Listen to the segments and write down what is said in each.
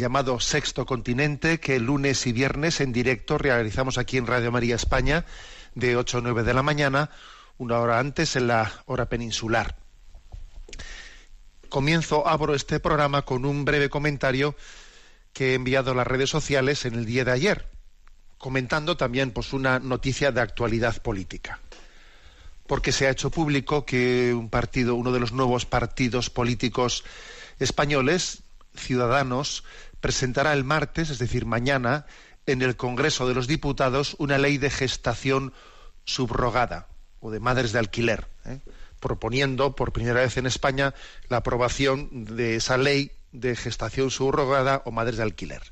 llamado Sexto Continente, que lunes y viernes en directo realizamos aquí en Radio María España, de 8 a 9 de la mañana, una hora antes en la hora peninsular. Comienzo, abro este programa con un breve comentario que he enviado a las redes sociales en el día de ayer comentando también pues una noticia de actualidad política. Porque se ha hecho público que un partido, uno de los nuevos partidos políticos españoles, Ciudadanos, presentará el martes, es decir, mañana, en el Congreso de los Diputados una ley de gestación subrogada o de madres de alquiler, ¿eh? proponiendo por primera vez en España la aprobación de esa ley de gestación subrogada o madres de alquiler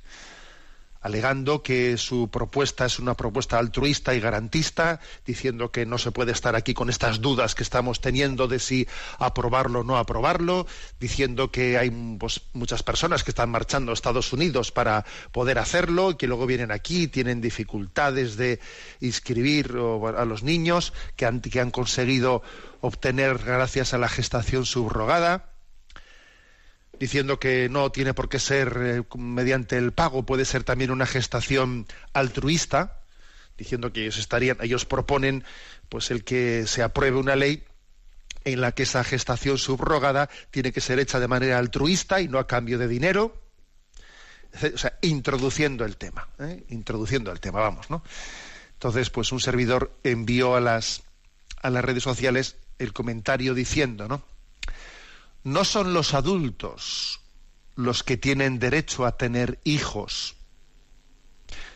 alegando que su propuesta es una propuesta altruista y garantista, diciendo que no se puede estar aquí con estas dudas que estamos teniendo de si aprobarlo o no aprobarlo, diciendo que hay pues, muchas personas que están marchando a Estados Unidos para poder hacerlo y que luego vienen aquí y tienen dificultades de inscribir a los niños que han, que han conseguido obtener gracias a la gestación subrogada diciendo que no tiene por qué ser eh, mediante el pago, puede ser también una gestación altruista, diciendo que ellos estarían, ellos proponen pues el que se apruebe una ley en la que esa gestación subrogada tiene que ser hecha de manera altruista y no a cambio de dinero, o sea, introduciendo el tema, ¿eh? introduciendo el tema, vamos, ¿no? Entonces, pues un servidor envió a las a las redes sociales el comentario diciendo, ¿no? No son los adultos los que tienen derecho a tener hijos,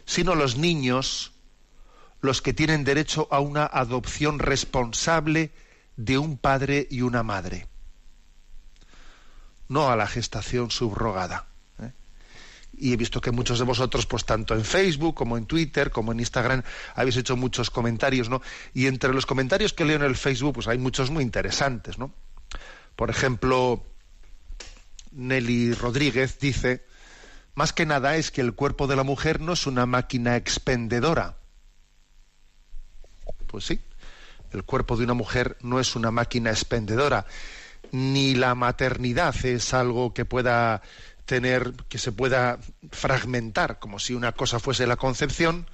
sino los niños los que tienen derecho a una adopción responsable de un padre y una madre, no a la gestación subrogada. ¿eh? Y he visto que muchos de vosotros, pues tanto en Facebook como en Twitter, como en Instagram, habéis hecho muchos comentarios, ¿no? Y entre los comentarios que leo en el Facebook, pues hay muchos muy interesantes, ¿no? Por ejemplo, Nelly Rodríguez dice, más que nada es que el cuerpo de la mujer no es una máquina expendedora. Pues sí, el cuerpo de una mujer no es una máquina expendedora, ni la maternidad es algo que pueda tener, que se pueda fragmentar, como si una cosa fuese la concepción,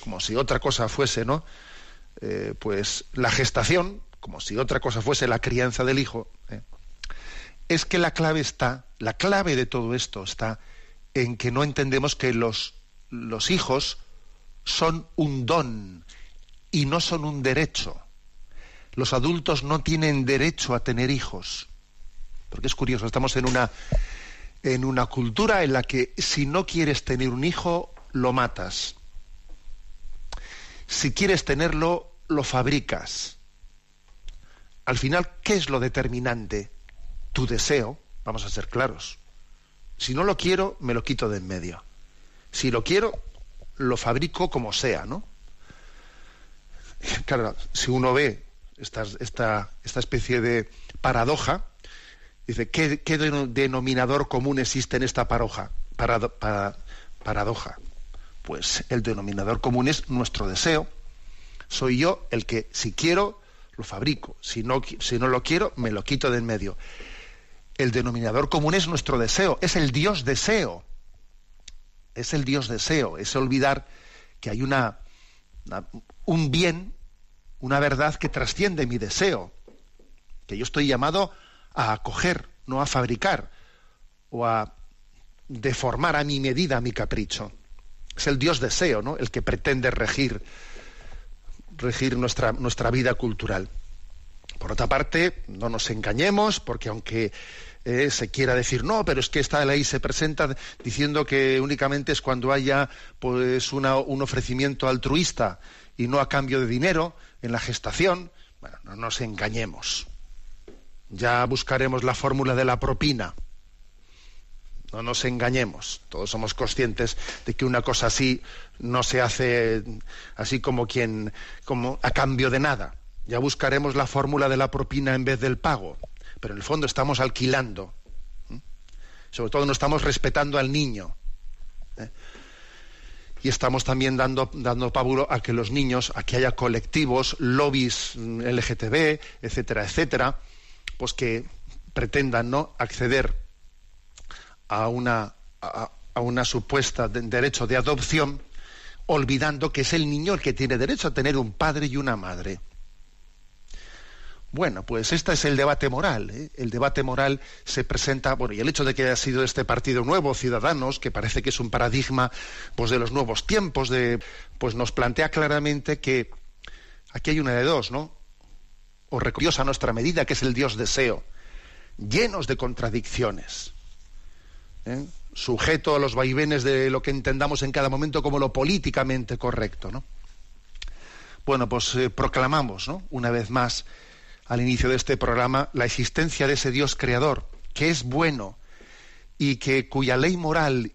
como si otra cosa fuese, ¿no? Eh, pues la gestación, como si otra cosa fuese la crianza del hijo, ¿eh? es que la clave está, la clave de todo esto está en que no entendemos que los, los hijos son un don y no son un derecho. Los adultos no tienen derecho a tener hijos. Porque es curioso, estamos en una, en una cultura en la que si no quieres tener un hijo, lo matas. Si quieres tenerlo, lo fabricas al final, ¿qué es lo determinante? Tu deseo, vamos a ser claros. Si no lo quiero, me lo quito de en medio. Si lo quiero, lo fabrico como sea, ¿no? Claro, si uno ve esta, especie de paradoja, dice, ¿qué, denominador común existe en esta paroja, parado, para, paradoja? Pues el denominador común es nuestro deseo. Soy yo el que, si quiero, lo fabrico. Si no, si no lo quiero, me lo quito de en medio. El denominador común es nuestro deseo, es el Dios deseo. Es el Dios deseo, es olvidar que hay una, una, un bien, una verdad que trasciende mi deseo, que yo estoy llamado a acoger, no a fabricar o a deformar a mi medida, a mi capricho. Es el Dios deseo, ¿no? El que pretende regir regir nuestra, nuestra vida cultural. Por otra parte, no nos engañemos, porque aunque eh, se quiera decir no, pero es que esta ley se presenta diciendo que únicamente es cuando haya pues un ofrecimiento altruista y no a cambio de dinero en la gestación. Bueno, no nos engañemos. Ya buscaremos la fórmula de la propina. No nos engañemos. Todos somos conscientes de que una cosa así no se hace así como quien como a cambio de nada. Ya buscaremos la fórmula de la propina en vez del pago pero en el fondo estamos alquilando. Sobre todo no estamos respetando al niño. ¿eh? Y estamos también dando, dando pábulo a que los niños, a que haya colectivos, lobbies mm, LGTB, etcétera, etcétera, pues que pretendan no acceder a una, a, una supuesta derecho de adopción, olvidando que es el niño el que tiene derecho a tener un padre y una madre. Bueno, pues este es el debate moral. ¿eh? El debate moral se presenta, bueno, y el hecho de que haya sido este partido nuevo, Ciudadanos, que parece que es un paradigma pues, de los nuevos tiempos, de, pues nos plantea claramente que aquí hay una de dos, ¿no? O Dios a nuestra medida, que es el Dios deseo, llenos de contradicciones, ¿eh? sujeto a los vaivenes de lo que entendamos en cada momento como lo políticamente correcto, ¿no? Bueno, pues eh, proclamamos, ¿no? Una vez más al inicio de este programa la existencia de ese Dios creador, que es bueno y que cuya ley moral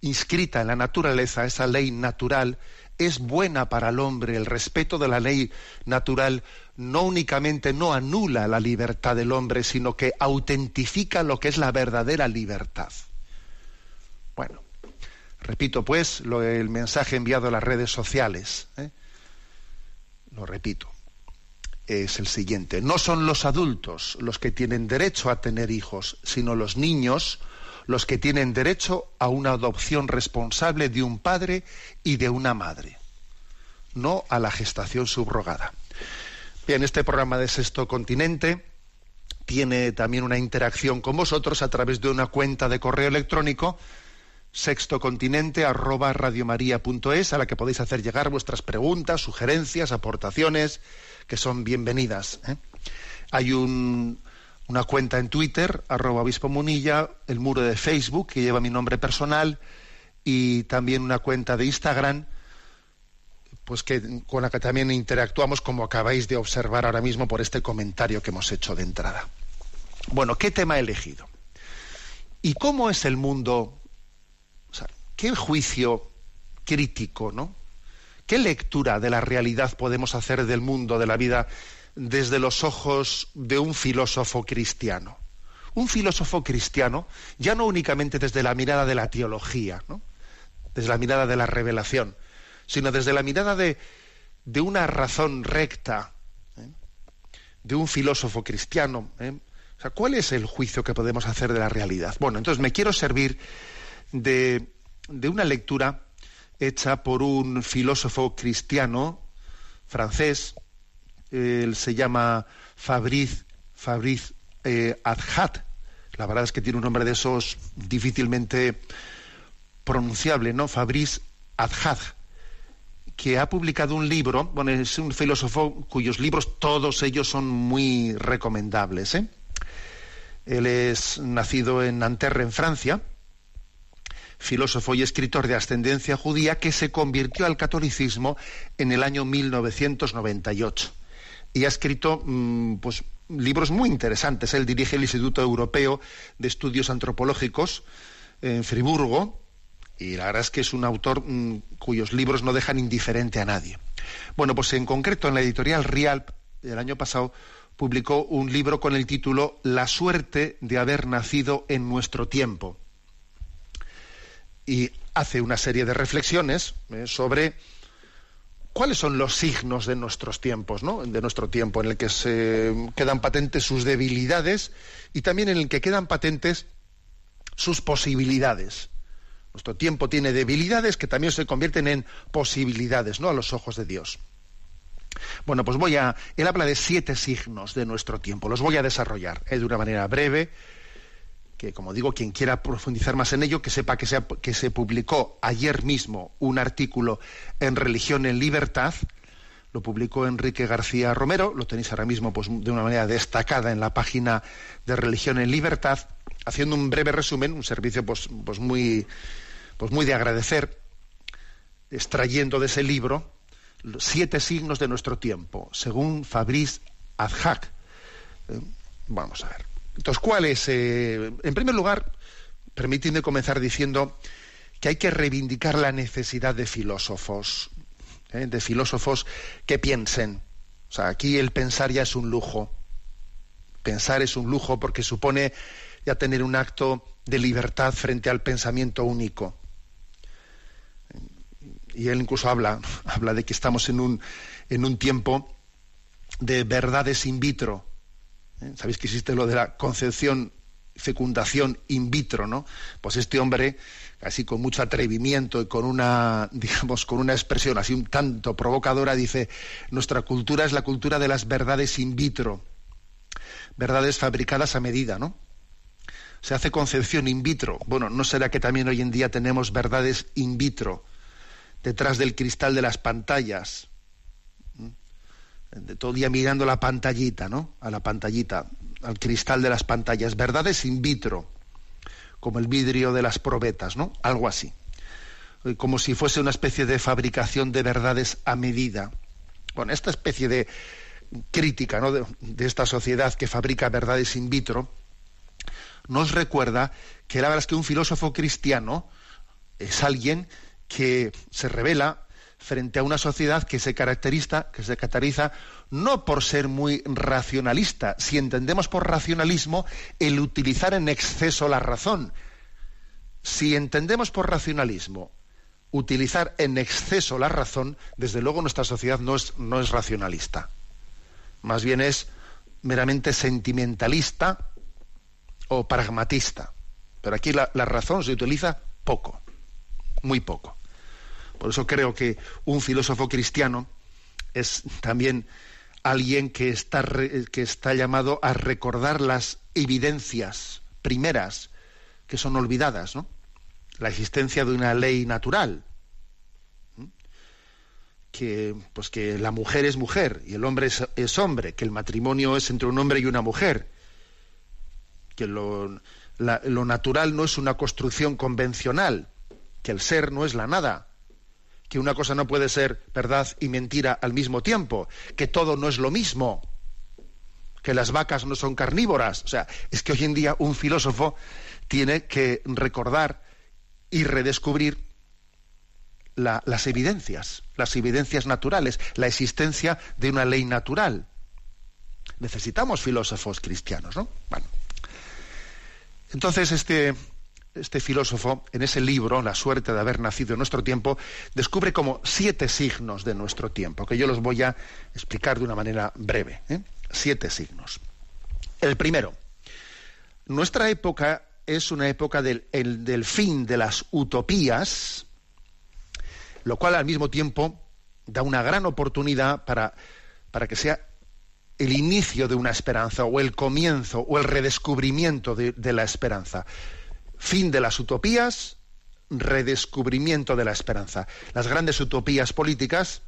inscrita en la naturaleza, esa ley natural, es buena para el hombre. El respeto de la ley natural no únicamente no anula la libertad del hombre, sino que autentifica lo que es la verdadera libertad. Bueno, repito pues el mensaje enviado a las redes sociales. ¿eh? Lo repito es el siguiente. No son los adultos los que tienen derecho a tener hijos, sino los niños los que tienen derecho a una adopción responsable de un padre y de una madre, no a la gestación subrogada. Bien, este programa de Sexto Continente tiene también una interacción con vosotros a través de una cuenta de correo electrónico sextocontinente arroba radiomaria.es a la que podéis hacer llegar vuestras preguntas, sugerencias, aportaciones, que son bienvenidas. ¿eh? Hay una cuenta en Twitter, arroba obispo munilla, el muro de Facebook, que lleva mi nombre personal, y también una cuenta de Instagram, pues que, con la que también interactuamos, como acabáis de observar ahora mismo por este comentario que hemos hecho de entrada. Bueno, ¿qué tema he elegido? ¿Y cómo es el mundo? O sea, ¿qué juicio crítico, no? ¿Qué lectura de la realidad podemos hacer del mundo, de la vida, desde los ojos de un filósofo cristiano? Un filósofo cristiano, ya no únicamente desde la mirada de la teología, ¿no? desde la mirada de la revelación, sino desde la mirada de, una razón recta, ¿eh? de un filósofo cristiano. ¿eh? O sea, ¿cuál es el juicio que podemos hacer de la realidad? Bueno, entonces me quiero servir de, de una lectura hecha por un filósofo cristiano francés, él se llama Fabrice, Fabrice eh. La verdad es que tiene un nombre de esos difícilmente pronunciable, ¿no? Fabrice Adhat, que ha publicado un libro, bueno, es un filósofo cuyos libros todos ellos son muy recomendables. ¿eh? Él es nacido en Nanterre, en Francia, filósofo y escritor de ascendencia judía que se convirtió al catolicismo en el año 1998 y ha escrito mm, pues, libros muy interesantes. Él dirige el Instituto Europeo de Estudios Antropológicos en Friburgo y la verdad es que es un autor mm, cuyos libros no dejan indiferente a nadie. Bueno, pues en concreto en la editorial Rialp el año pasado publicó un libro con el título La suerte de haber nacido en nuestro tiempo y hace una serie de reflexiones eh, sobre cuáles son los signos de nuestros tiempos, ¿no? de nuestro tiempo, en el que se quedan patentes sus debilidades y también en el que quedan patentes sus posibilidades. Nuestro tiempo tiene debilidades que también se convierten en posibilidades, ¿no? A los ojos de Dios. Bueno, pues voy a. Él habla de siete signos de nuestro tiempo. Los voy a desarrollar ¿eh? de una manera breve que como digo, quien quiera profundizar más en ello, que sepa que se, que se publicó ayer mismo un artículo en Religión en Libertad, lo publicó Enrique García Romero, lo tenéis ahora mismo pues, de una manera destacada en la página de Religión en Libertad, haciendo un breve resumen, un servicio pues, pues muy, pues muy de agradecer, extrayendo de ese libro los siete signos de nuestro tiempo, según Fabrice Adhac. Eh, vamos a ver. Entonces, ¿cuál es? Eh, en primer lugar, permíteme comenzar diciendo que hay que reivindicar la necesidad de filósofos, ¿eh? de filósofos que piensen. O sea, aquí el pensar ya es un lujo. Pensar es un lujo porque supone ya tener un acto de libertad frente al pensamiento único. Y él incluso habla, habla de que estamos en un, en un tiempo de verdades in vitro. ¿Eh? Sabéis que existe lo de la concepción, fecundación in vitro, ¿no? Pues este hombre así con mucho atrevimiento y con una, digamos, con una expresión así un tanto provocadora, dice, nuestra cultura es la cultura de las verdades in vitro, verdades fabricadas a medida, ¿no? Se hace concepción in vitro. Bueno, ¿no será que también hoy en día tenemos verdades in vitro detrás del cristal de las pantallas? De todo día mirando la pantallita, ¿no? A la pantallita, al cristal de las pantallas. Verdades in vitro como el vidrio de las probetas, ¿no? Algo así. Eh, como si fuese una especie de fabricación de verdades a medida. Bueno, esta especie de crítica ¿no? de, esta sociedad que fabrica verdades in vitro nos recuerda que la verdad es que un filósofo cristiano es alguien que se revela frente a una sociedad que se caracteriza, que se caracteriza no por ser muy racionalista, si entendemos por racionalismo el utilizar en exceso la razón. Si entendemos por racionalismo utilizar en exceso la razón, desde luego nuestra sociedad no es, no es racionalista. Más bien es meramente sentimentalista o pragmatista. Pero aquí la razón se utiliza poco, muy poco. Por eso creo que un filósofo cristiano es también alguien que está, que está llamado a recordar las evidencias primeras que son olvidadas. La existencia de una ley natural, que, pues que la mujer es mujer y el hombre es, hombre, que el matrimonio es entre un hombre y una mujer, que lo natural no es una construcción convencional, que el ser no es la nada, que una cosa no puede ser verdad y mentira al mismo tiempo, que todo no es lo mismo, que las vacas no son carnívoras. O sea, es que hoy en día un filósofo tiene que recordar y redescubrir las evidencias, las evidencias naturales, la existencia de una ley natural. Necesitamos filósofos cristianos, ¿no? Bueno. Entonces, este, este filósofo, en ese libro, La suerte de haber nacido en nuestro tiempo, descubre como siete signos de nuestro tiempo, que yo los voy a explicar de una manera breve. ¿eh? Siete signos. El primero, nuestra época es una época del, fin de las utopías, lo cual al mismo tiempo da una gran oportunidad para, para que sea el inicio de una esperanza o el comienzo o el redescubrimiento de, de la esperanza fin de las utopías, redescubrimiento de la esperanza. Las grandes utopías políticas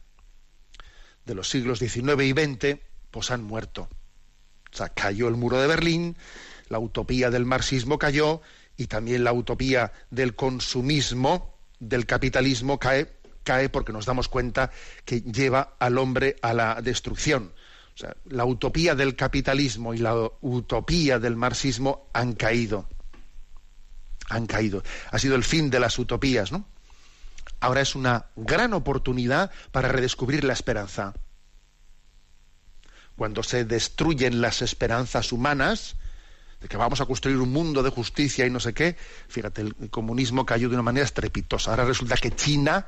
de los siglos XIX y XX pues han muerto. O sea, cayó el muro de Berlín, la utopía del marxismo cayó y también la utopía del consumismo, del capitalismo cae, cae porque nos damos cuenta que lleva al hombre a la destrucción. La utopía del capitalismo y la utopía del marxismo han caído han caído. Ha sido el fin de las utopías, ¿no? Ahora es una gran oportunidad para redescubrir la esperanza. Cuando se destruyen las esperanzas humanas, de que vamos a construir un mundo de justicia y no sé qué, fíjate, el comunismo cayó de una manera estrepitosa. Ahora resulta que China,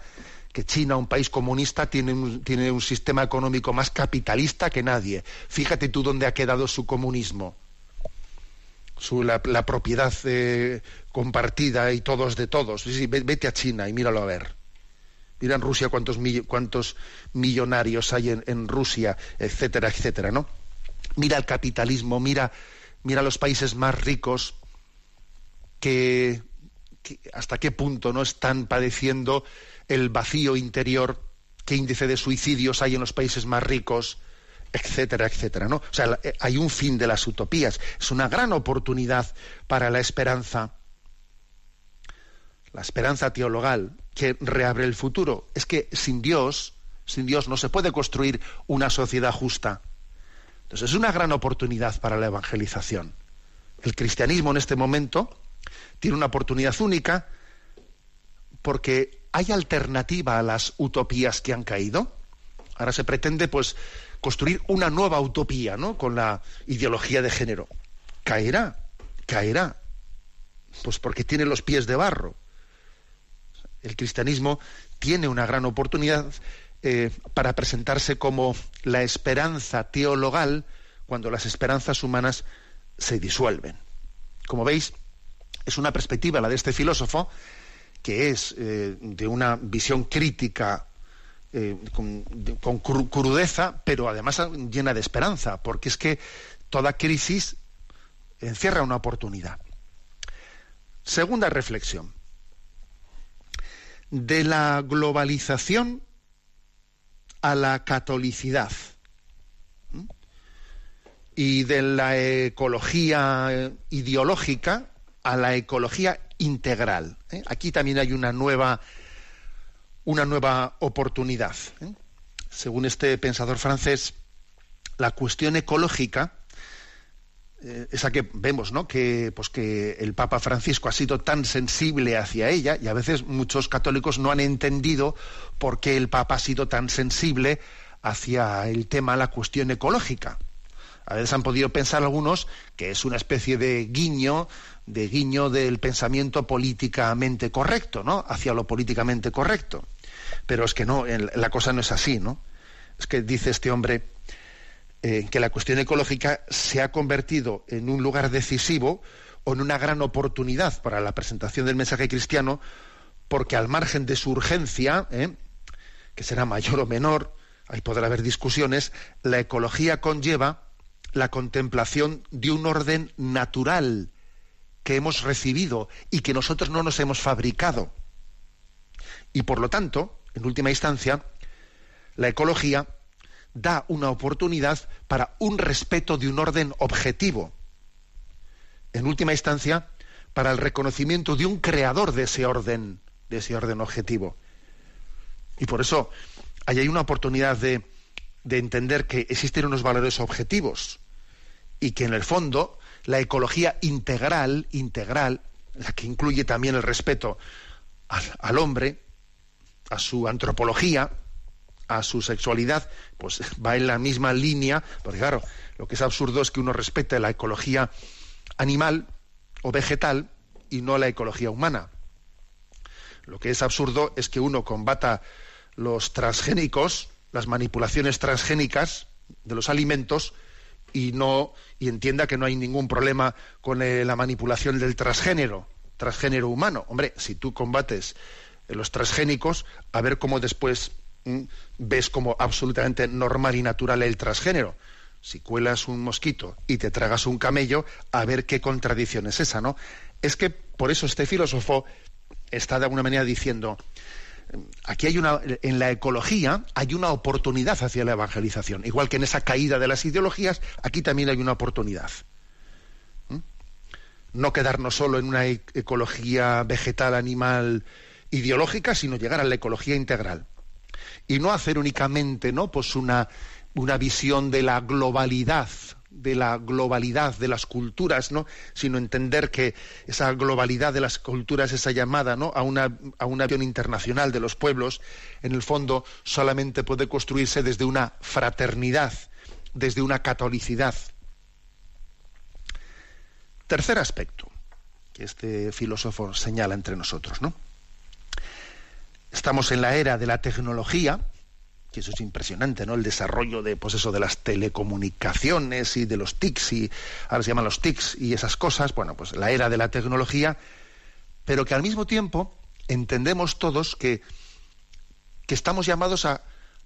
que China, un país comunista, tiene un, tiene un sistema económico más capitalista que nadie. Fíjate tú dónde ha quedado su comunismo la, propiedad eh, compartida y todos de todos. Sí, vete a China y míralo a ver. Mira en Rusia cuántos, cuántos millonarios hay en, Rusia, etcétera, etcétera, ¿no? Mira el capitalismo, mira, mira los países más ricos que, hasta qué punto no están padeciendo el vacío interior qué índice de suicidios hay en los países más ricos, etcétera, etcétera, ¿no? O sea, eh, hay un fin de las utopías. Es una gran oportunidad para la esperanza. La esperanza teologal que reabre el futuro. Es que sin Dios, sin Dios no se puede construir una sociedad justa. Entonces es una gran oportunidad para la evangelización. El cristianismo en este momento tiene una oportunidad única porque hay alternativa a las utopías que han caído. Ahora se pretende pues construir una nueva utopía, ¿no? Con la ideología de género. Caerá, caerá. Pues porque tiene los pies de barro. El cristianismo tiene una gran oportunidad eh, para presentarse como la esperanza teologal cuando las esperanzas humanas se disuelven. Como veis, es una perspectiva, la de este filósofo, que es eh, de una visión crítica eh, con, crudeza, pero además llena de esperanza, porque es que toda crisis encierra una oportunidad. Segunda reflexión. De la globalización a la catolicidad y de la ecología ideológica a la ecología integral. ¿eh? Aquí también hay una nueva, una nueva oportunidad. ¿eh? Según este pensador francés, la cuestión ecológica, eh, esa que vemos, ¿no? Que, pues que el Papa Francisco ha sido tan sensible hacia ella, y a veces muchos católicos no han entendido por qué el Papa ha sido tan sensible hacia el tema, la cuestión ecológica. A veces han podido pensar algunos que es una especie de guiño de guiño del pensamiento políticamente correcto, ¿no? Hacia lo políticamente correcto. Pero es que no, la cosa no es así, ¿no? Es que dice este hombre eh, que la cuestión ecológica se ha convertido en un lugar decisivo o en una gran oportunidad para la presentación del mensaje cristiano, porque al margen de su urgencia, ¿eh? que será mayor o menor, ahí podrá haber discusiones, la ecología conlleva la contemplación de un orden natural que hemos recibido y que nosotros no nos hemos fabricado. Y por lo tanto, en última instancia, la ecología da una oportunidad para un respeto de un orden objetivo. En última instancia, para el reconocimiento de un creador de ese orden, de ese orden objetivo. Y por eso ahí hay una oportunidad de, de entender que existen unos valores objetivos y que en el fondo la ecología integral, integral, la que incluye también el respeto al, hombre, a su antropología, a su sexualidad, pues va en la misma línea, porque claro, lo que es absurdo es que uno respete la ecología animal o vegetal y no la ecología humana. Lo que es absurdo es que uno combata los transgénicos, las manipulaciones transgénicas de los alimentos, y no y entienda que no hay ningún problema con eh, la manipulación del transgénero, transgénero humano. Hombre, si tú combates los transgénicos, a ver cómo después mm, ves como absolutamente normal y natural el transgénero. Si cuelas un mosquito y te tragas un camello, a ver qué contradicción es esa, ¿no? Es que por eso este filósofo está de alguna manera diciendo, aquí hay una, en la ecología hay una oportunidad hacia la evangelización. Igual que en esa caída de las ideologías, aquí también hay una oportunidad. ¿Mm? No quedarnos solo en una e-, ecología vegetal, animal, ideológica, sino llegar a la ecología integral. Y no hacer únicamente ¿no? pues una, una visión de la globalidad de la globalidad de las culturas, ¿no? sino entender que esa globalidad de las culturas, esa llamada ¿no? a, una, a una visión internacional de los pueblos, en el fondo solamente puede construirse desde una fraternidad, desde una catolicidad. Tercer aspecto que este filósofo señala entre nosotros, ¿no? Estamos en la era de la tecnología, que eso es impresionante, ¿no? El desarrollo de, pues eso, de las telecomunicaciones y de los TICs, y ahora se llaman los TICs y esas cosas, bueno, pues la era de la tecnología, pero que al mismo tiempo entendemos todos que, que estamos llamados a,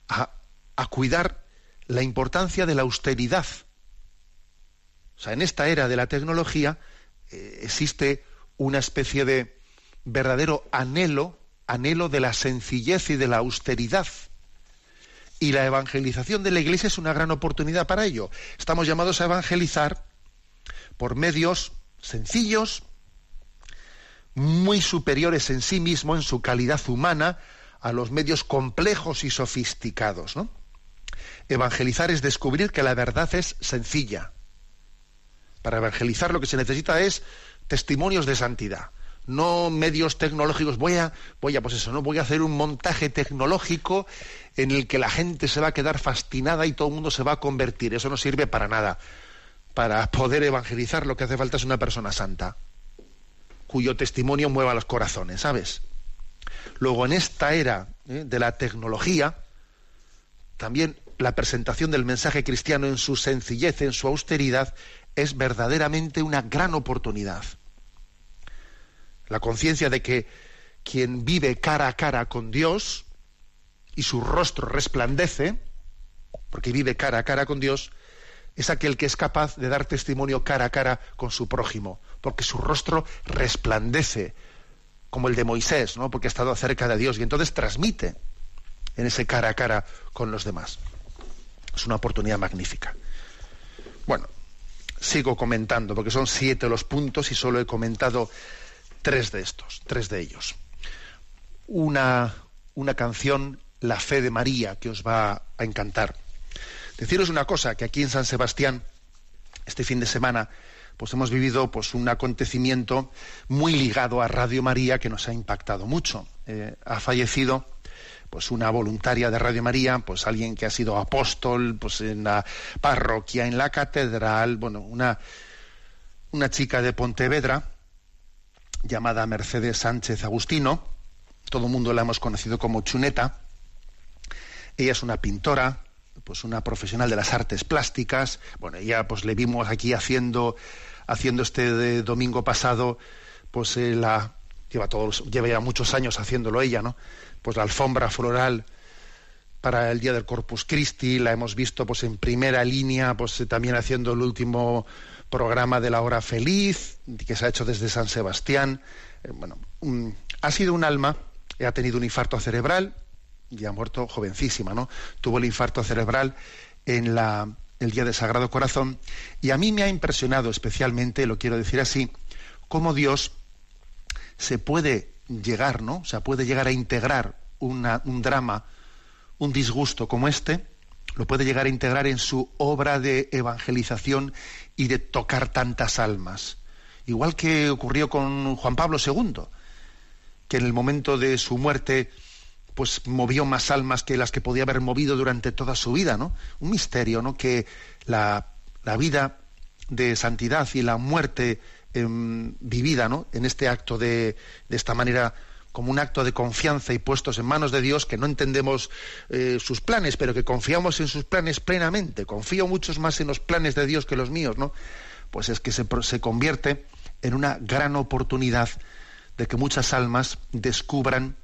a, cuidar la importancia de la austeridad. O sea, en esta era de la tecnología eh, existe una especie de verdadero anhelo, anhelo de la sencillez y de la austeridad Y la evangelización de la Iglesia es una gran oportunidad para ello. Estamos llamados a evangelizar por medios sencillos, muy superiores en sí mismo, en su calidad humana, a los medios complejos y sofisticados. ¿no? Evangelizar es descubrir que la verdad es sencilla. Para evangelizar lo que se necesita es testimonios de santidad, no medios tecnológicos. Voy a, voy a, pues eso, no voy a hacer un montaje tecnológico en el que la gente se va a quedar fascinada y todo el mundo se va a convertir. Eso no sirve para nada. Para poder evangelizar lo que hace falta es una persona santa, cuyo testimonio mueva los corazones, ¿sabes? Luego, en esta era ¿eh? de la tecnología, también la presentación del mensaje cristiano en su sencillez, en su austeridad, es verdaderamente una gran oportunidad. La conciencia de que quien vive cara a cara con Dios y su rostro resplandece, porque vive cara a cara con Dios, es aquel que es capaz de dar testimonio cara a cara con su prójimo, porque su rostro resplandece, como el de Moisés, ¿no? porque ha estado cerca de Dios y entonces transmite en ese cara a cara con los demás. Es una oportunidad magnífica. Bueno, sigo comentando, porque son siete los puntos y solo he comentado tres de estos, tres de ellos. Una, una canción, La fe de María, que os va a encantar. Deciros una cosa, que aquí en San Sebastián, este fin de semana, pues hemos vivido pues un acontecimiento muy ligado a Radio María que nos ha impactado mucho. Eh, ha fallecido pues una voluntaria de Radio María, pues alguien que ha sido apóstol, pues en la parroquia, en la catedral, bueno, una, una chica de Pontevedra llamada Mercedes Sánchez Agustino, todo el mundo la hemos conocido como Chuneta. Ella es una pintora, pues una profesional de las artes plásticas. Bueno, ella pues le vimos aquí haciendo haciendo este domingo pasado pues eh, la lleva todos lleva ya muchos años haciéndolo ella, ¿no? pues la alfombra floral para el día del Corpus Christi, la hemos visto pues en primera línea, pues eh, también haciendo el último programa de la hora feliz que se ha hecho desde San Sebastián. Eh, bueno, ha sido un alma, ha tenido un infarto cerebral y ha muerto jovencísima, ¿no? Tuvo el infarto cerebral en la el día del Sagrado Corazón y a mí me ha impresionado especialmente, lo quiero decir así, cómo Dios se puede llegar, ¿no? O sea, puede llegar a integrar un drama, un disgusto como este, lo puede llegar a integrar en su obra de evangelización y de tocar tantas almas. Igual que ocurrió con Juan Pablo II, que en el momento de su muerte pues movió más almas que las que podía haber movido durante toda su vida, ¿no? Un misterio, ¿no? Que la, la vida de santidad y la muerte Em, vivida ¿no? en este acto de, de, esta manera como un acto de confianza y puestos en manos de Dios que no entendemos eh, sus planes, pero que confiamos en sus planes plenamente. Confío muchos más en los planes de Dios que los míos, ¿no? Pues es que se, se convierte en una gran oportunidad de que muchas almas descubran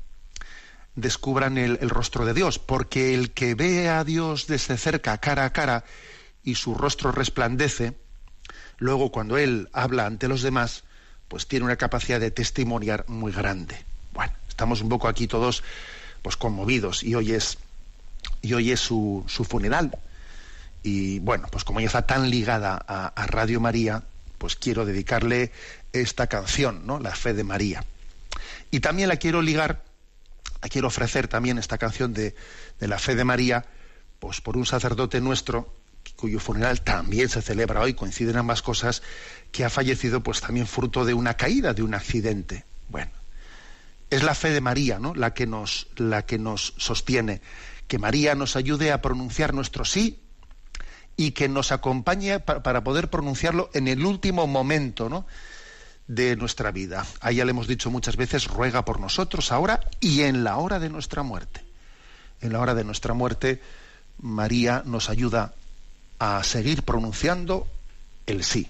descubran el, el, rostro de Dios, porque el que ve a Dios desde cerca, cara a cara, y su rostro resplandece, luego cuando él habla ante los demás, pues tiene una capacidad de testimoniar muy grande. Estamos un poco aquí todos pues conmovidos y hoy es y hoy es su, su funeral. Y bueno, pues como ella está tan ligada a, a, Radio María, pues quiero dedicarle esta canción, ¿no? La fe de María. Y también la quiero ligar, la quiero ofrecer también esta canción de, de la fe de María, pues por un sacerdote nuestro cuyo funeral también se celebra hoy, coinciden ambas cosas, que ha fallecido pues también fruto de una caída, de un accidente. Bueno, es la fe de María, ¿no? La que nos, la que nos sostiene, que María nos ayude a pronunciar nuestro sí y que nos acompañe para, poder pronunciarlo en el último momento, ¿no? de nuestra vida. A ella le hemos dicho muchas veces, ruega por nosotros ahora y en la hora de nuestra muerte. En la hora de nuestra muerte, María nos ayuda a seguir pronunciando el sí.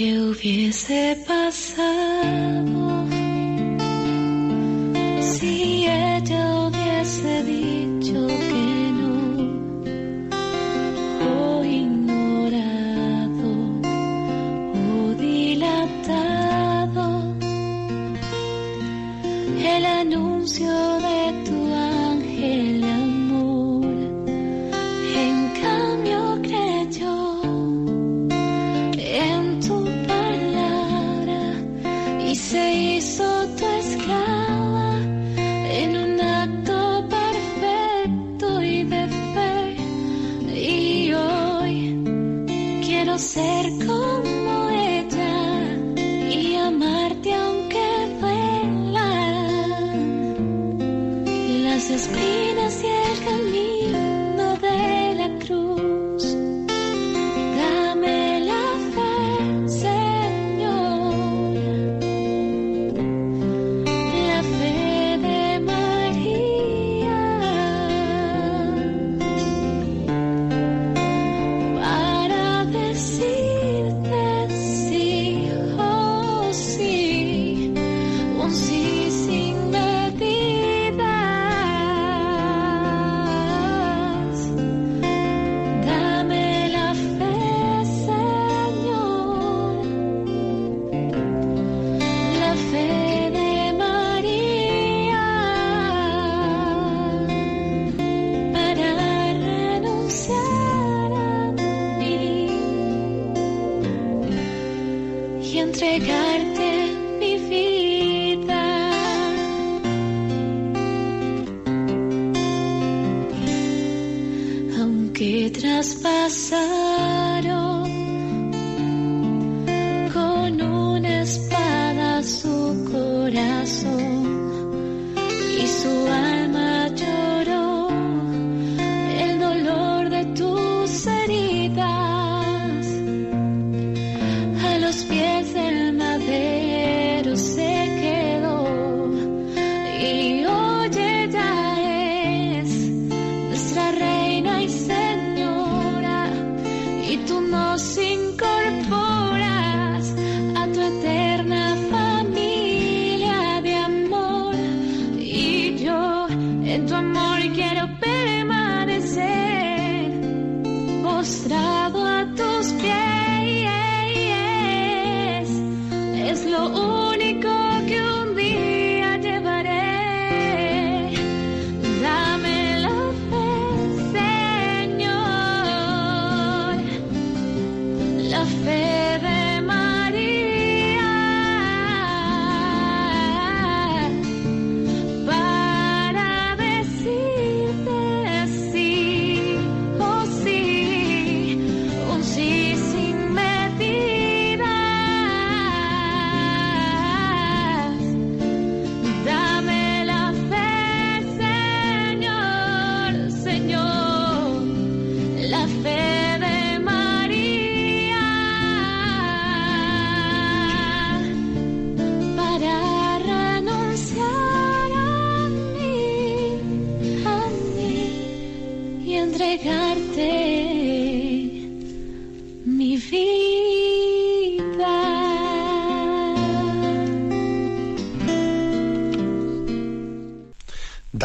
¿Qué hubiese pasado entregarte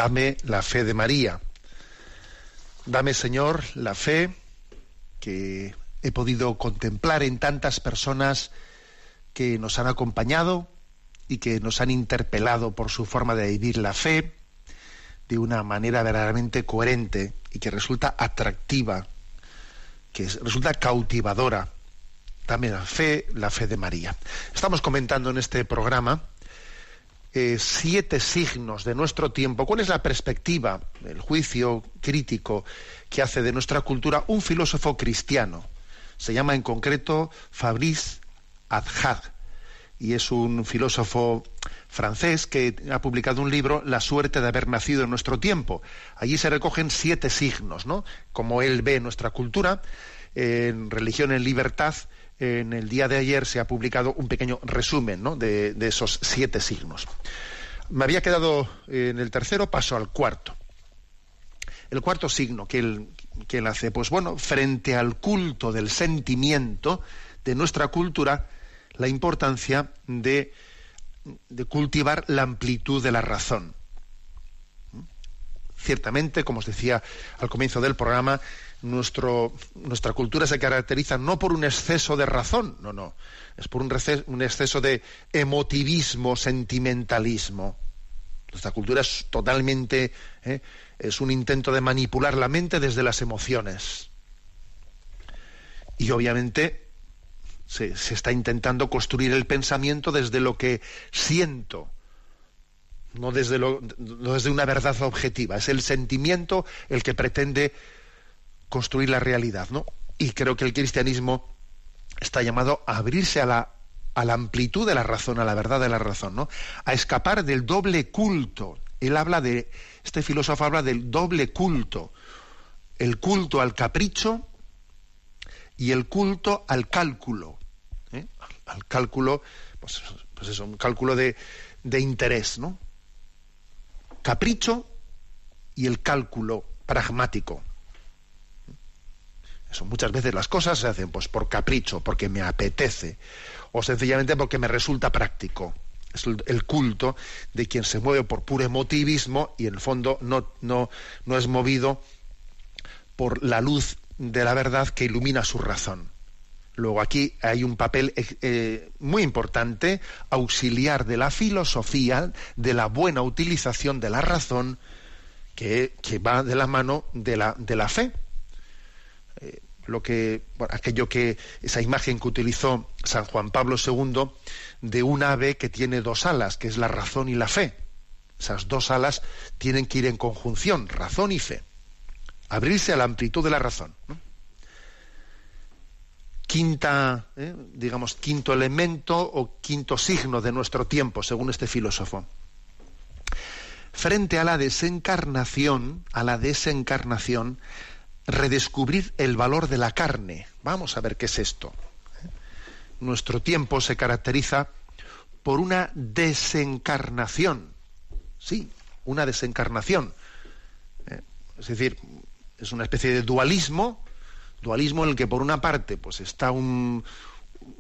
Dame la fe de María. Dame, Señor, la fe que he podido contemplar en tantas personas que nos han acompañado y que nos han interpelado por su forma de vivir la fe de una manera verdaderamente coherente y que resulta atractiva, que es- resulta cautivadora. Dame la fe, la fe de María. Estamos comentando en este programa eh, siete signos de nuestro tiempo. ¿Cuál es la perspectiva, el juicio crítico que hace de nuestra cultura un filósofo cristiano? Se llama en concreto Fabrice Adjad y es un filósofo francés que ha publicado un libro, La suerte de haber nacido en nuestro tiempo. Allí se recogen siete signos, ¿no? Como él ve nuestra cultura, en Religión en Libertad, en el día de ayer se ha publicado un pequeño resumen ¿no? de, esos siete signos. Me había quedado en el tercero, paso al cuarto. El cuarto signo que él, que hace, pues bueno, frente al culto del sentimiento de nuestra cultura, la importancia de, de cultivar la amplitud de la razón. Ciertamente, como os decía al comienzo del programa, nuestra cultura se caracteriza no por un exceso de razón, no, no, es por un exceso de emotivismo, sentimentalismo. Nuestra cultura es totalmente, ¿eh? es un intento de manipular la mente desde las emociones. Y obviamente se, se está intentando construir el pensamiento desde lo que siento, no desde, lo, no desde una verdad objetiva. Es el sentimiento el que pretende construir la realidad, ¿no? Y creo que el cristianismo está llamado a abrirse a la, a la amplitud de la razón, a la verdad de la razón, ¿no? A escapar del doble culto. Él habla de, este filósofo habla del doble culto. El culto al capricho y el culto al cálculo. ¿eh? Al cálculo, pues, pues eso, un cálculo de, de interés, ¿no? Capricho y el cálculo pragmático. Muchas veces las cosas se hacen pues por capricho, porque me apetece, o sencillamente porque me resulta práctico. Es el, culto de quien se mueve por puro emotivismo y en el fondo no, no, no es movido por la luz de la verdad que ilumina su razón. Luego aquí hay un papel eh, muy importante, auxiliar de la filosofía, de la buena utilización de la razón, que, que va de la mano de la, de la fe. Lo que bueno, aquello que esa imagen que utilizó San Juan Pablo II de un ave que tiene dos alas, que es la razón y la fe. Esas dos alas tienen que ir en conjunción, razón y fe. Abrirse a la amplitud de la razón. Quinta, eh, digamos, quinto elemento o quinto signo de nuestro tiempo, según este filósofo. Frente a la desencarnación, a la desencarnación, redescubrir el valor de la carne. Vamos a ver qué es esto. Nuestro tiempo se caracteriza por una desencarnación. Sí, una desencarnación. Eh, es decir, es una especie de dualismo, dualismo en el que por una parte pues está un,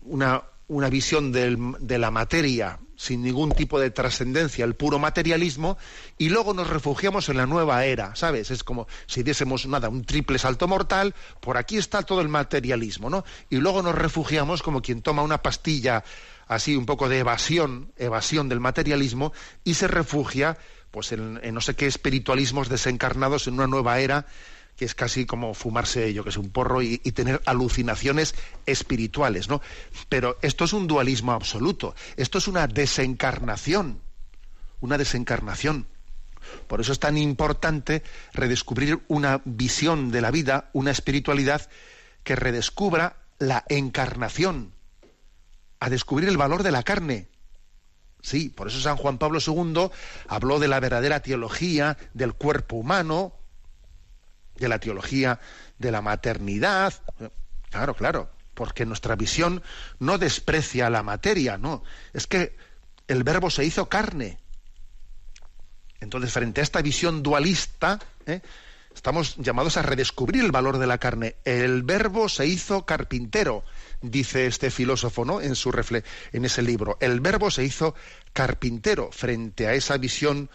una, una, visión de la materia sin ningún tipo de trascendencia, el puro materialismo, y luego nos refugiamos en la nueva era, ¿sabes? Es como si diésemos nada, un triple salto mortal, por aquí está todo el materialismo, ¿no? Y luego nos refugiamos como quien toma una pastilla así un poco de evasión, evasión del materialismo, y se refugia pues en, en no sé qué espiritualismos desencarnados en una nueva era que es casi como fumarse, yo que sé, un porro y, y, tener alucinaciones espirituales, ¿no? Pero esto es un dualismo absoluto, esto es una desencarnación, una desencarnación. Por eso es tan importante redescubrir una visión de la vida, una espiritualidad que redescubra la encarnación, a descubrir el valor de la carne. Sí, por eso San Juan Pablo II habló de la verdadera teología del cuerpo humano, de la teología de la maternidad. Claro, claro, porque nuestra visión no desprecia la materia, no. Es que el verbo se hizo carne. Entonces, frente a esta visión dualista, ¿eh? estamos llamados a redescubrir el valor de la carne. El verbo se hizo carpintero, dice este filósofo, ¿no? En su refle en ese libro. El verbo se hizo carpintero frente a esa visión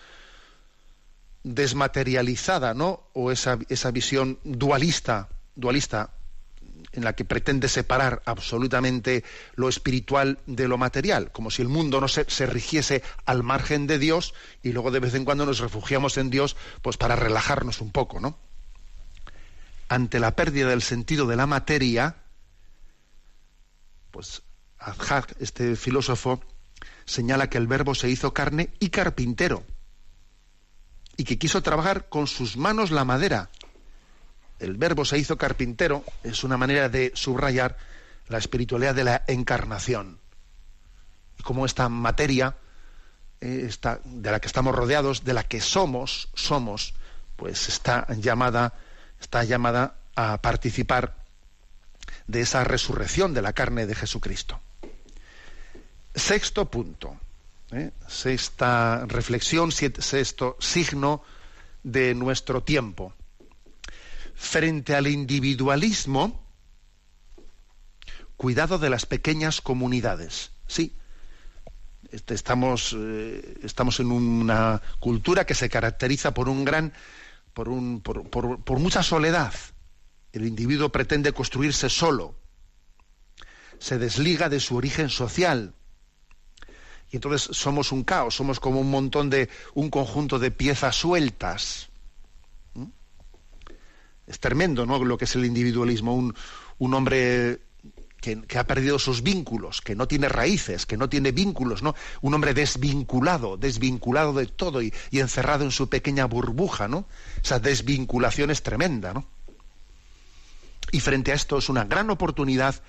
desmaterializada, ¿no? O esa, esa visión dualista, dualista, en la que pretende separar absolutamente lo espiritual de lo material, como si el mundo no se, se, rigiese al margen de Dios y luego de vez en cuando nos refugiamos en Dios pues para relajarnos un poco, ¿no? Ante la pérdida del sentido de la materia, pues Adhag, este filósofo, señala que el verbo se hizo carne y carpintero y que quiso trabajar con sus manos la madera. El verbo se hizo carpintero es una manera de subrayar la espiritualidad de la encarnación. Y como esta materia eh, esta, de la que estamos rodeados, de la que somos, somos, pues está llamada, está llamada a participar de esa resurrección de la carne de Jesucristo. Sexto punto ¿eh? sexta reflexión, sexto signo de nuestro tiempo. Frente al individualismo, cuidado de las pequeñas comunidades. Sí, este, estamos, eh, estamos en una cultura que se caracteriza por un gran, por, un, por, por, por mucha soledad. El individuo pretende construirse solo, se desliga de su origen social, y entonces somos un caos, somos como un montón de, un conjunto de piezas sueltas. ¿Mm? Es tremendo, ¿no? Lo que es el individualismo, un, un hombre que, que, ha perdido sus vínculos, que no tiene raíces, que no tiene vínculos, ¿no? Un hombre desvinculado, desvinculado de todo y, y encerrado en su pequeña burbuja, ¿no? Esa desvinculación es tremenda, ¿no? Y frente a esto es una gran oportunidad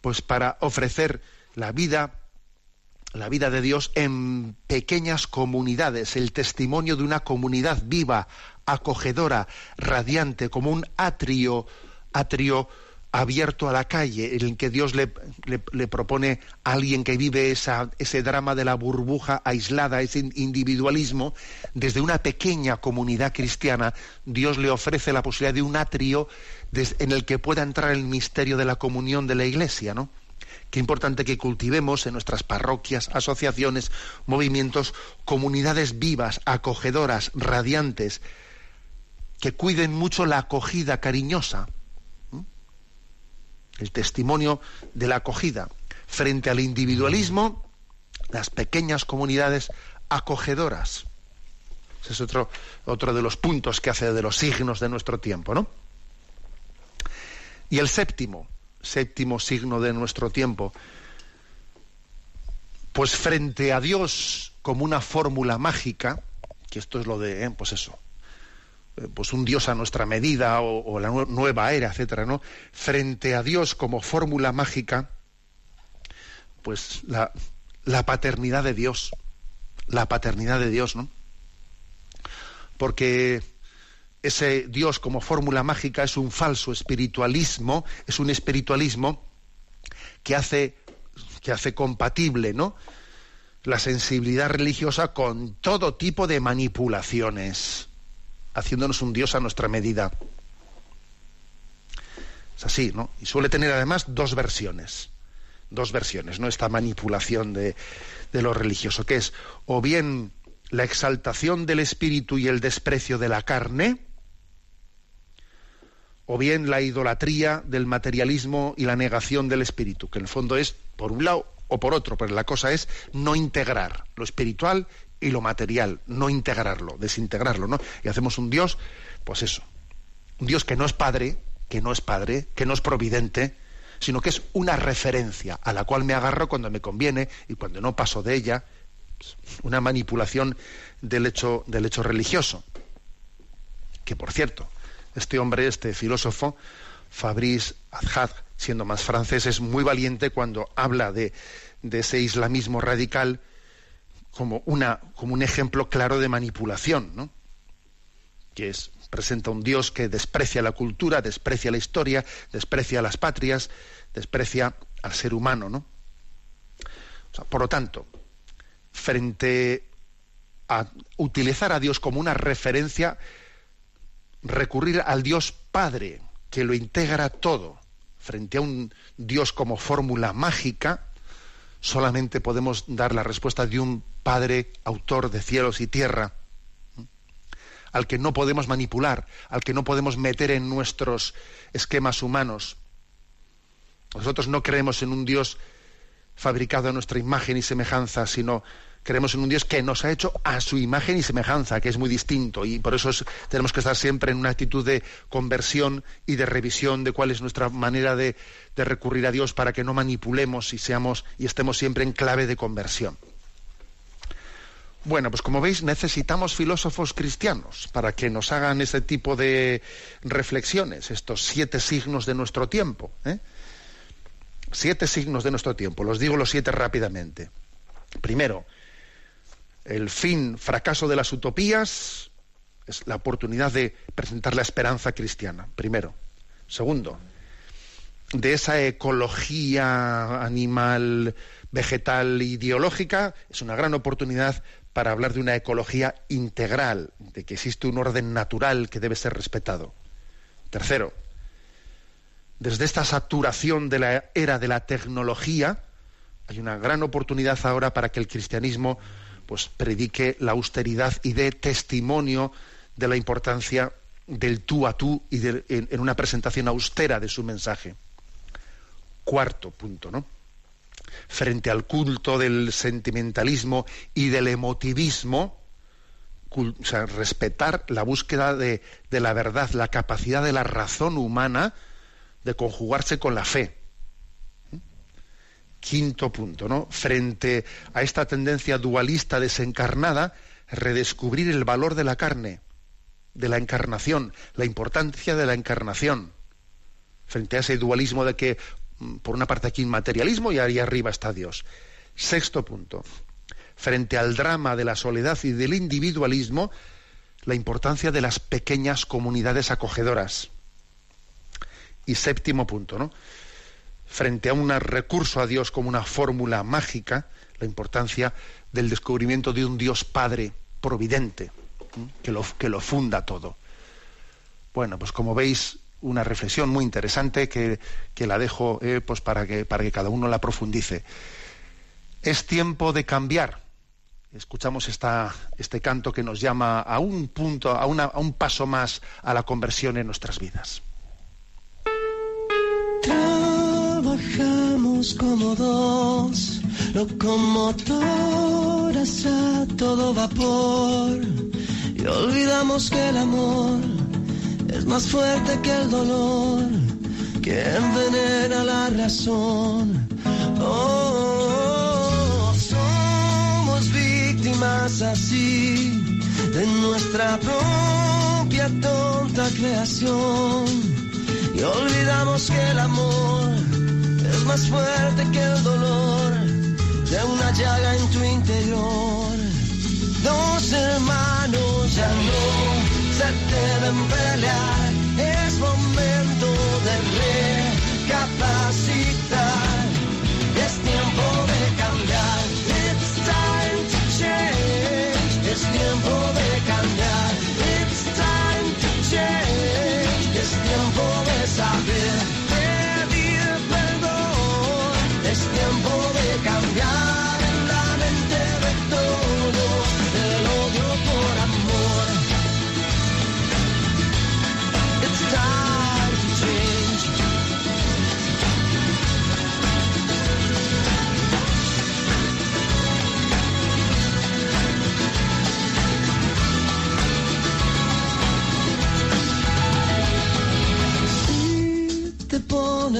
pues para ofrecer la vida la vida de Dios en pequeñas comunidades, el testimonio de una comunidad viva, acogedora, radiante, como un atrio, atrio abierto a la calle, en el que Dios le, propone a alguien que vive ese drama de la burbuja aislada, ese individualismo, desde una pequeña comunidad cristiana, Dios le ofrece la posibilidad de un atrio en el que pueda entrar el misterio de la comunión de la Iglesia, ¿no? Qué importante que cultivemos en nuestras parroquias, asociaciones, movimientos, comunidades vivas, acogedoras, radiantes, que cuiden mucho la acogida cariñosa, el testimonio de la acogida. Frente al individualismo, las pequeñas comunidades acogedoras. Ese es otro, otro de los puntos que hace de los signos de nuestro tiempo, ¿no? Y el séptimo, séptimo signo de nuestro tiempo, pues frente a Dios como una fórmula mágica, que esto es lo de, eh, pues eso, eh, pues un Dios a nuestra medida o, la nueva era, etcétera, ¿no? Frente a Dios como fórmula mágica, pues la, la paternidad de Dios, la paternidad de Dios, ¿no? Porque ese Dios como fórmula mágica es un falso espiritualismo, es un espiritualismo que hace, que hace compatible, ¿no? la sensibilidad religiosa con todo tipo de manipulaciones haciéndonos un Dios a nuestra medida. Es así, ¿no? Y suele tener además dos versiones. Dos versiones, ¿no? Esta manipulación de, de lo religioso, que es o bien la exaltación del espíritu y el desprecio de la carne, o bien la idolatría del materialismo y la negación del espíritu, que en el fondo es por un lado o por otro, pero la cosa es no integrar lo espiritual y lo material, no integrarlo, desintegrarlo, ¿no? Y hacemos un Dios, pues eso, un Dios que no es padre, que no es padre, que no es providente, sino que es una referencia a la cual me agarro cuando me conviene y cuando no paso de ella, una manipulación del hecho, del hecho religioso. Que por cierto, este hombre, este filósofo, Fabrice Adjad, siendo más francés, es muy valiente cuando habla de, de ese islamismo radical como, una, como un ejemplo claro de manipulación, ¿no? que es, presenta un Dios que desprecia la cultura, desprecia la historia, desprecia las patrias, desprecia al ser humano. ¿no? por lo tanto, frente a utilizar a Dios como una referencia, recurrir al Dios Padre, que lo integra todo, frente a un Dios como fórmula mágica, solamente podemos dar la respuesta de un Padre, autor de cielos y tierra, al que no podemos manipular, al que no podemos meter en nuestros esquemas humanos. Nosotros no creemos en un Dios fabricado a nuestra imagen y semejanza, sino creemos en un Dios que nos ha hecho a su imagen y semejanza, que es muy distinto, y por eso tenemos que estar siempre en una actitud de conversión y de revisión de cuál es nuestra manera de, recurrir a Dios para que no manipulemos y seamos y estemos siempre en clave de conversión. Bueno, pues como veis, necesitamos filósofos cristianos para que nos hagan ese tipo de reflexiones, estos siete signos de nuestro tiempo. ¿eh? Siete signos de nuestro tiempo, los digo los siete rápidamente. Primero, el fin, fracaso de las utopías, es la oportunidad de presentar la esperanza cristiana, primero. Segundo, de esa ecología animal, vegetal, ideológica, es una gran oportunidad para hablar de una ecología integral, de que existe un orden natural que debe ser respetado. Tercero, desde esta saturación de la era de la tecnología, hay una gran oportunidad ahora para que el cristianismo pues predique la austeridad y dé testimonio de la importancia del tú a tú y en una presentación austera de su mensaje. Cuarto punto, ¿no? frente al culto del sentimentalismo y del emotivismo, respetar la búsqueda de, la verdad, la capacidad de la razón humana de conjugarse con la fe. Quinto punto, ¿no? Frente a esta tendencia dualista desencarnada, redescubrir el valor de la carne, de la encarnación, la importancia de la encarnación. Frente a ese dualismo de que mm, por una parte aquí materialismo y ahí arriba está Dios. Sexto punto. Frente al drama de la soledad y del individualismo, la importancia de las pequeñas comunidades acogedoras. Y séptimo punto, ¿no? Frente a un recurso a Dios como una fórmula mágica, la importancia del descubrimiento de un Dios Padre providente, que lo, que lo funda todo. Bueno, pues como veis, una reflexión muy interesante que, la dejo eh, pues para, que, para que cada uno la profundice. Es tiempo de cambiar. Escuchamos esta, este canto que nos llama a un punto, a, a un paso más a la conversión en nuestras vidas. Trabajamos como dos locomotoras a todo vapor. Y olvidamos que el amor es más fuerte que el dolor. Que envenena la razón. Oh, somos víctimas así de nuestra propia tonta creación. Y olvidamos que el amor es más fuerte que el dolor de una llaga en tu interior. Dos hermanos ya no se deben pelear. Es momento de recapacitar. Es tiempo de cambiar. Es tiempo de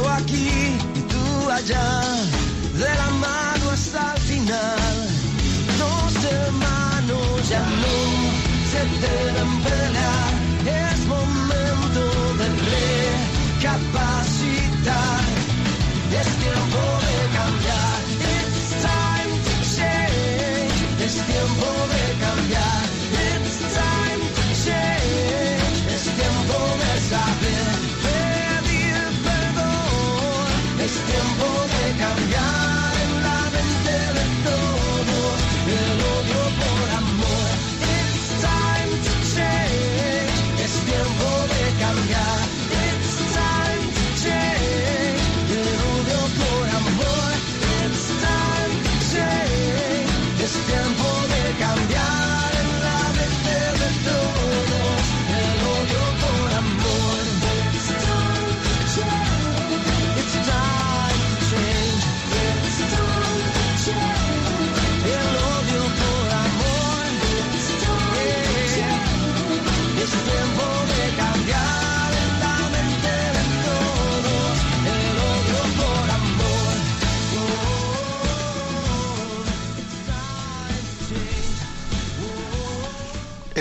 Yo aquí y tú allá, de la mano hasta el final. Dos hermanos ya no se deben pelear. Es momento de recapacitar. Es tiempo de cambiar. It's time to change. Es tiempo de cambiar.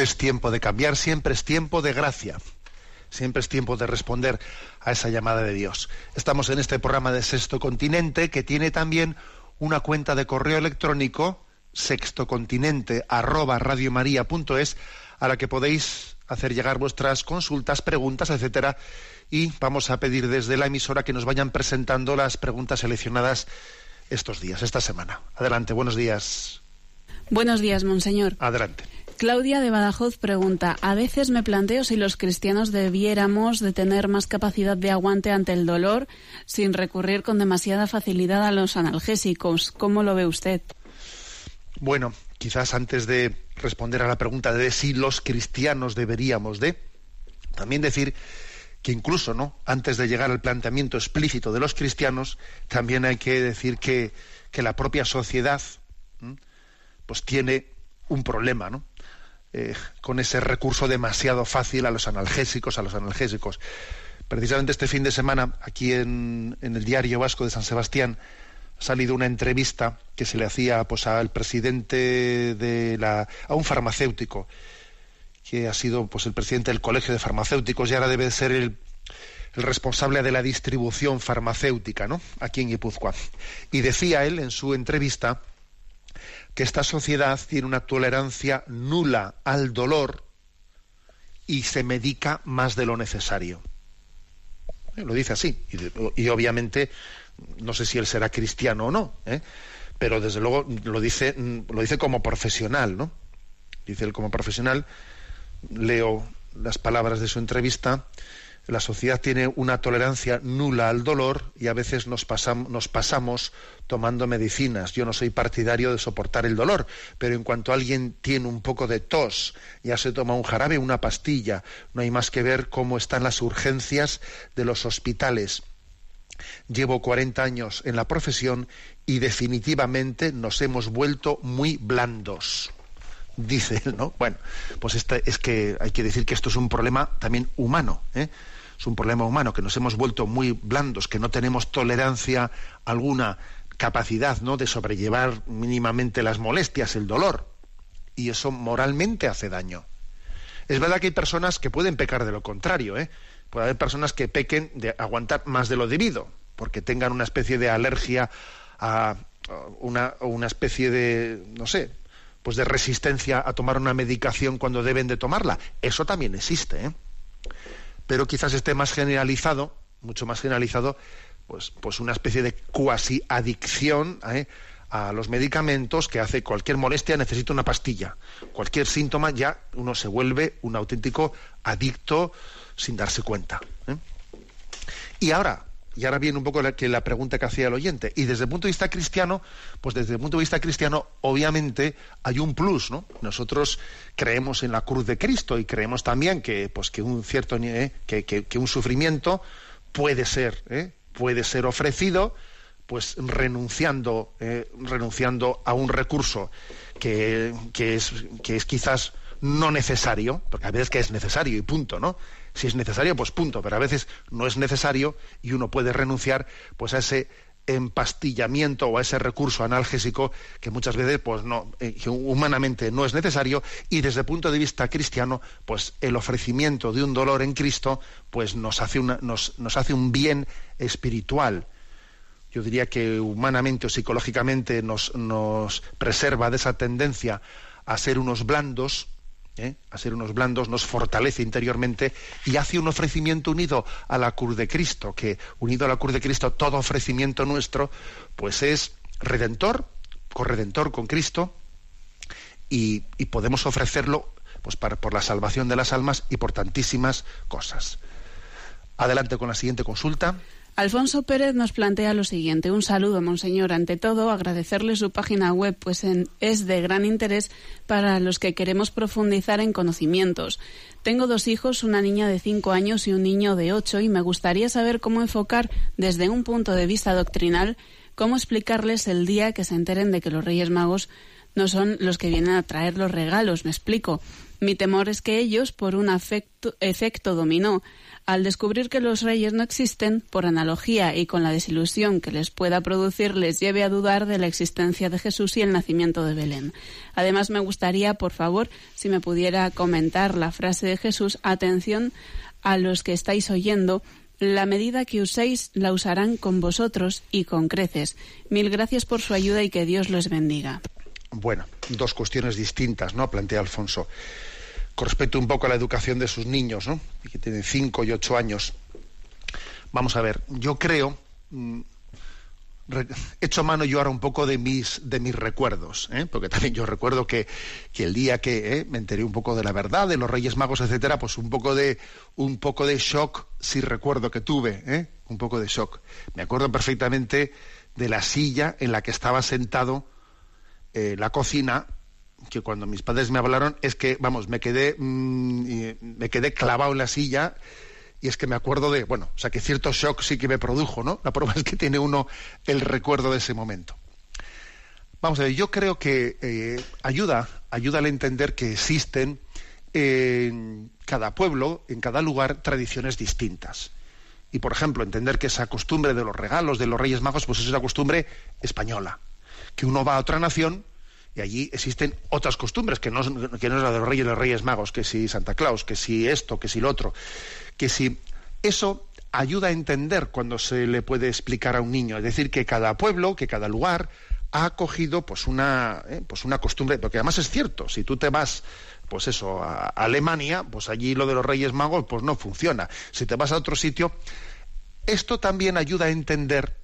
Es tiempo de cambiar, siempre es tiempo de gracia. Siempre es tiempo de responder a esa llamada de Dios. Estamos en este programa de Sexto Continente que tiene también una cuenta de correo electrónico sextocontinente arroba radiomaria.es a la que podéis hacer llegar vuestras consultas, preguntas, etcétera, y vamos a pedir desde la emisora que nos vayan presentando las preguntas seleccionadas estos días, esta semana. Adelante, buenos días. Buenos días, monseñor. Adelante. Claudia de Badajoz pregunta, a veces me planteo si los cristianos debiéramos de tener más capacidad de aguante ante el dolor sin recurrir con demasiada facilidad a los analgésicos. ¿Cómo lo ve usted? Bueno, quizás antes de responder a la pregunta de si los cristianos deberíamos de, también decir que incluso, ¿no? Antes de llegar al planteamiento explícito de los cristianos, también hay que decir que, que la propia sociedad, pues tiene un problema, ¿no? Eh, con ese recurso demasiado fácil a los analgésicos, a los analgésicos. Precisamente este fin de semana, aquí en, el diario vasco de San Sebastián, ha salido una entrevista que se le hacía pues al presidente de la a un farmacéutico que ha sido pues el presidente del colegio de farmacéuticos y ahora debe ser el, el responsable de la distribución farmacéutica ¿no? aquí en Guipúzcoa y decía él en su entrevista que esta sociedad tiene una tolerancia nula al dolor y se medica más de lo necesario Eh, lo dice así y, obviamente no sé si él será cristiano o no ¿eh? pero desde luego lo dice mm, lo dice como profesional no dice él como profesional leo las palabras de su entrevista la sociedad tiene una tolerancia nula al dolor y a veces nos, pasam- nos pasamos tomando medicinas. Yo no soy partidario de soportar el dolor, pero en cuanto alguien tiene un poco de tos, ya se toma un jarabe, una pastilla. No hay más que ver cómo están las urgencias de los hospitales. Llevo 40 años en la profesión y definitivamente nos hemos vuelto muy blandos. Dice él, ¿no? Bueno, pues este, es que hay que decir que esto es un problema también humano, ¿eh? Es un problema humano, que nos hemos vuelto muy blandos, que no tenemos tolerancia alguna, capacidad, ¿no?, de sobrellevar mínimamente las molestias, el dolor. Y eso moralmente hace daño. Es verdad que hay personas que pueden pecar de lo contrario, ¿eh? Puede haber personas que pequen de aguantar más de lo debido, porque tengan una especie de alergia a una, una especie de, no sé, pues de resistencia a tomar una medicación cuando deben de tomarla. Eso también existe, ¿eh? Pero quizás esté más generalizado, mucho más generalizado, pues, pues una especie de cuasi adicción ¿eh? a los medicamentos que hace cualquier molestia necesita una pastilla. Cualquier síntoma ya uno se vuelve un auténtico adicto sin darse cuenta. ¿eh? Y ahora, y ahora viene un poco la, la pregunta que hacía el oyente. Y desde el punto de vista cristiano, pues desde el punto de vista cristiano, obviamente hay un plus, ¿no? Nosotros creemos en la cruz de Cristo y creemos también que, pues, que un cierto eh, que, que, que un sufrimiento puede ser, ¿eh? puede ser ofrecido, pues renunciando, eh, renunciando a un recurso que, que, es, que es quizás no necesario, porque a veces que es necesario y punto, ¿no? Si es necesario, pues punto, pero a veces no es necesario y uno puede renunciar pues a ese empastillamiento o a ese recurso analgésico que muchas veces pues no eh, humanamente no es necesario. Y desde el punto de vista cristiano pues el ofrecimiento de un dolor en Cristo pues nos hace un bien espiritual. Yo diría que humanamente o psicológicamente nos preserva de esa tendencia a ser unos blandos ¿eh? a ser unos blandos, nos fortalece interiormente y hace un ofrecimiento unido a la cruz de Cristo, que unido a la cruz de Cristo todo ofrecimiento nuestro, pues es redentor, corredentor con Cristo, y, podemos ofrecerlo pues por la salvación de las almas y por tantísimas cosas. Adelante con la siguiente consulta. Alfonso Pérez nos plantea lo siguiente. Un saludo, monseñor. Ante todo, agradecerle su página web, pues es de gran interés para los que queremos profundizar en conocimientos. Tengo dos hijos, una niña de cinco años y un niño de ocho, y me gustaría saber cómo enfocar desde un punto de vista doctrinal cómo explicarles el día que se enteren de que los Reyes Magos no son los que vienen a traer los regalos. Me explico. Mi temor es que ellos, por un afecto- efecto dominó, al descubrir que los reyes no existen, por analogía y con la desilusión que les pueda producir, les lleve a dudar de la existencia de Jesús y el nacimiento de Belén. Además, me gustaría, por favor, si me pudiera comentar la frase de Jesús, atención a los que estáis oyendo, la medida que uséis la usarán con vosotros y con creces. Mil gracias por su ayuda y que Dios los bendiga. Bueno, dos cuestiones distintas, ¿no? Plantea Alfonso. Con respecto un poco a la educación de sus niños, ¿no? Que tienen cinco y ocho años. Vamos a ver, yo creo, mm, re- echo mano yo ahora un poco de mis, de mis recuerdos, ¿eh? porque también yo recuerdo que, que el día que ¿eh? me enteré un poco de la verdad, de los Reyes Magos, etcétera, pues un poco de, un poco de shock, sí recuerdo que tuve, ¿eh? un poco de shock. Me acuerdo perfectamente de la silla en la que estaba sentado eh, la cocina que cuando mis padres me hablaron es que vamos me quedé mm, y me quedé clavado en la silla y es que me acuerdo de, bueno, o sea, que cierto shock sí que me produjo, ¿no? La prueba es que tiene uno el recuerdo de ese momento. Vamos a ver, yo creo que eh, ayuda, ayuda al entender que existen en cada pueblo, en cada lugar, tradiciones distintas. Y, por ejemplo, entender que esa costumbre de los regalos de los Reyes Magos, pues es una costumbre española. Que uno va a otra nación y allí existen otras costumbres, que no, que no es la de los Reyes de los Reyes Magos, que si Santa Claus, que si esto, que si lo otro. Que si eso ayuda a entender cuando se le puede explicar a un niño. Es decir, que cada pueblo, que cada lugar ha acogido pues una, eh, pues una costumbre, porque además es cierto, si tú te vas pues eso, a Alemania, pues allí lo de los Reyes Magos pues no funciona. Si te vas a otro sitio, esto también ayuda a entender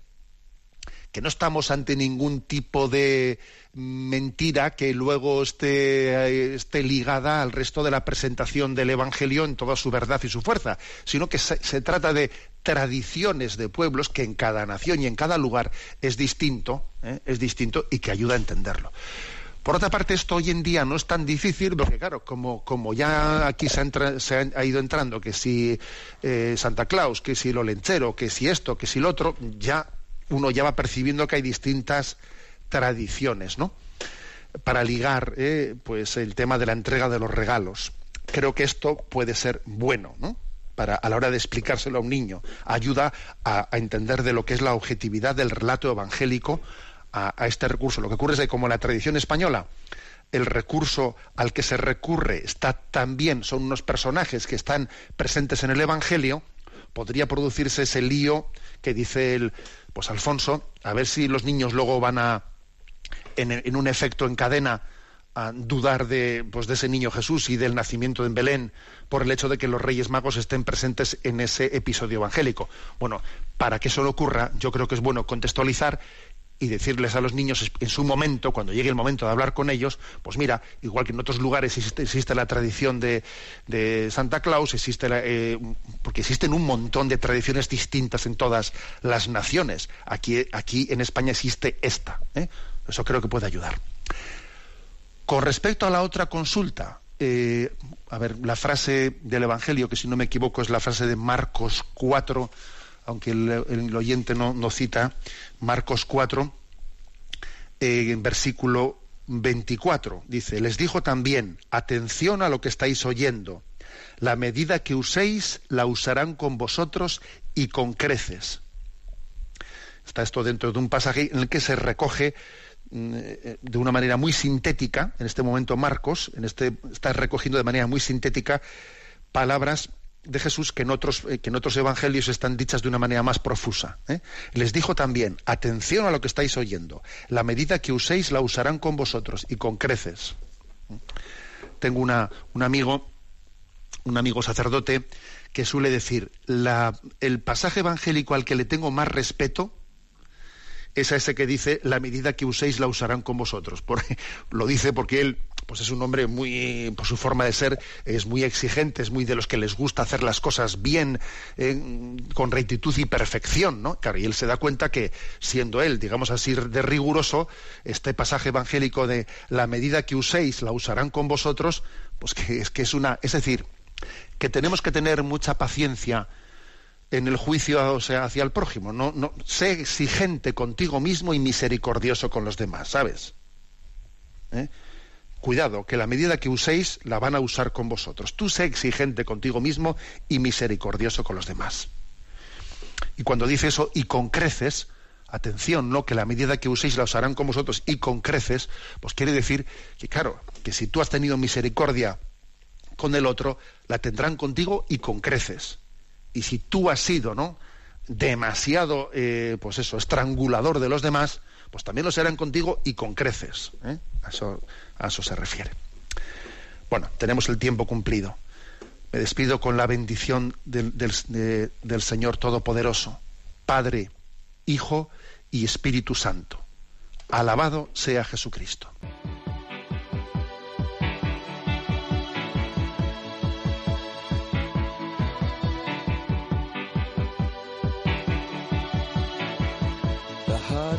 que no estamos ante ningún tipo de mentira que luego esté, esté, ligada al resto de la presentación del Evangelio en toda su verdad y su fuerza, sino que se, se, trata de tradiciones de pueblos que en cada nación y en cada lugar es distinto, ¿eh? es distinto y que ayuda a entenderlo. Por otra parte, esto hoy en día no es tan difícil porque, claro, como, como ya aquí se se ha, ido entrando, que si eh, Santa Claus, que si lo lenchero, que si esto, que si lo otro, ya uno ya va percibiendo que hay distintas tradiciones, ¿no? Para ligar, eh, pues, el tema de la entrega de los regalos. Creo que esto puede ser bueno, ¿no? Para, a la hora de explicárselo a un niño. Ayuda a, entender de lo que es la objetividad del relato evangélico a, a, este recurso. Lo que ocurre es que como en la tradición española el recurso al que se recurre está también, son unos personajes que están presentes en el Evangelio, podría producirse ese lío que dice el, pues Alfonso, a ver si los niños luego van a, en, un efecto en cadena, dudar de, pues, de ese niño Jesús y del nacimiento en Belén por el hecho de que los Reyes Magos estén presentes en ese episodio evangélico. Bueno, para que eso no ocurra, yo creo que es bueno contextualizar y decirles a los niños en su momento, cuando llegue el momento de hablar con ellos, pues mira, igual que en otros lugares existe, existe la tradición de, de, Santa Claus, existe la, eh, porque existen un montón de tradiciones distintas en todas las naciones. Aquí, aquí en España existe esta. ¿eh? Eso creo que puede ayudar. Con respecto a la otra consulta, eh, a ver, la frase del Evangelio, que si no me equivoco es la frase de Marcos 4, aunque el, oyente no, no, cita, Marcos 4, eh, en versículo 24, dice, les dijo también, atención a lo que estáis oyendo, la medida que uséis la usarán con vosotros y con creces. Está esto dentro de un pasaje en el que se recoge de una manera muy sintética, en este momento Marcos, en este, está recogiendo de manera muy sintética palabras de Jesús que en otros, que en otros evangelios están dichas de una manera más profusa. ¿eh? Les dijo también, atención a lo que estáis oyendo, la medida que uséis la usarán con vosotros y con creces. Tengo una, un amigo, un amigo sacerdote, que suele decir, la, el pasaje evangélico al que le tengo más respeto, es a ese que dice, la medida que uséis la usarán con vosotros. Porque, lo dice porque él pues es un hombre muy, por su forma de ser, es muy exigente, es muy de los que les gusta hacer las cosas bien, eh, con rectitud y perfección, ¿no? Claro, y él se da cuenta que, siendo él, digamos así, de riguroso, este pasaje evangélico de la medida que uséis la usarán con vosotros, pues que es que es una, es decir, que tenemos que tener mucha paciencia en el juicio hacia el prójimo. No, no, sé exigente contigo mismo y misericordioso con los demás, ¿sabes? ¿Eh? Cuidado, que la medida que uséis la van a usar con vosotros. Tú sé exigente contigo mismo y misericordioso con los demás. Y cuando dice eso, y con creces, atención, ¿no? Que la medida que uséis la usarán con vosotros y con creces, pues quiere decir que, claro, que si tú has tenido misericordia con el otro, la tendrán contigo y con creces y si tú has sido no demasiado eh, pues eso estrangulador de los demás pues también lo serán contigo y con creces ¿eh? a, eso, a eso se refiere. Bueno tenemos el tiempo cumplido. Me despido con la bendición del, del, de, del Señor Todopoderoso Padre Hijo y Espíritu Santo. Alabado sea Jesucristo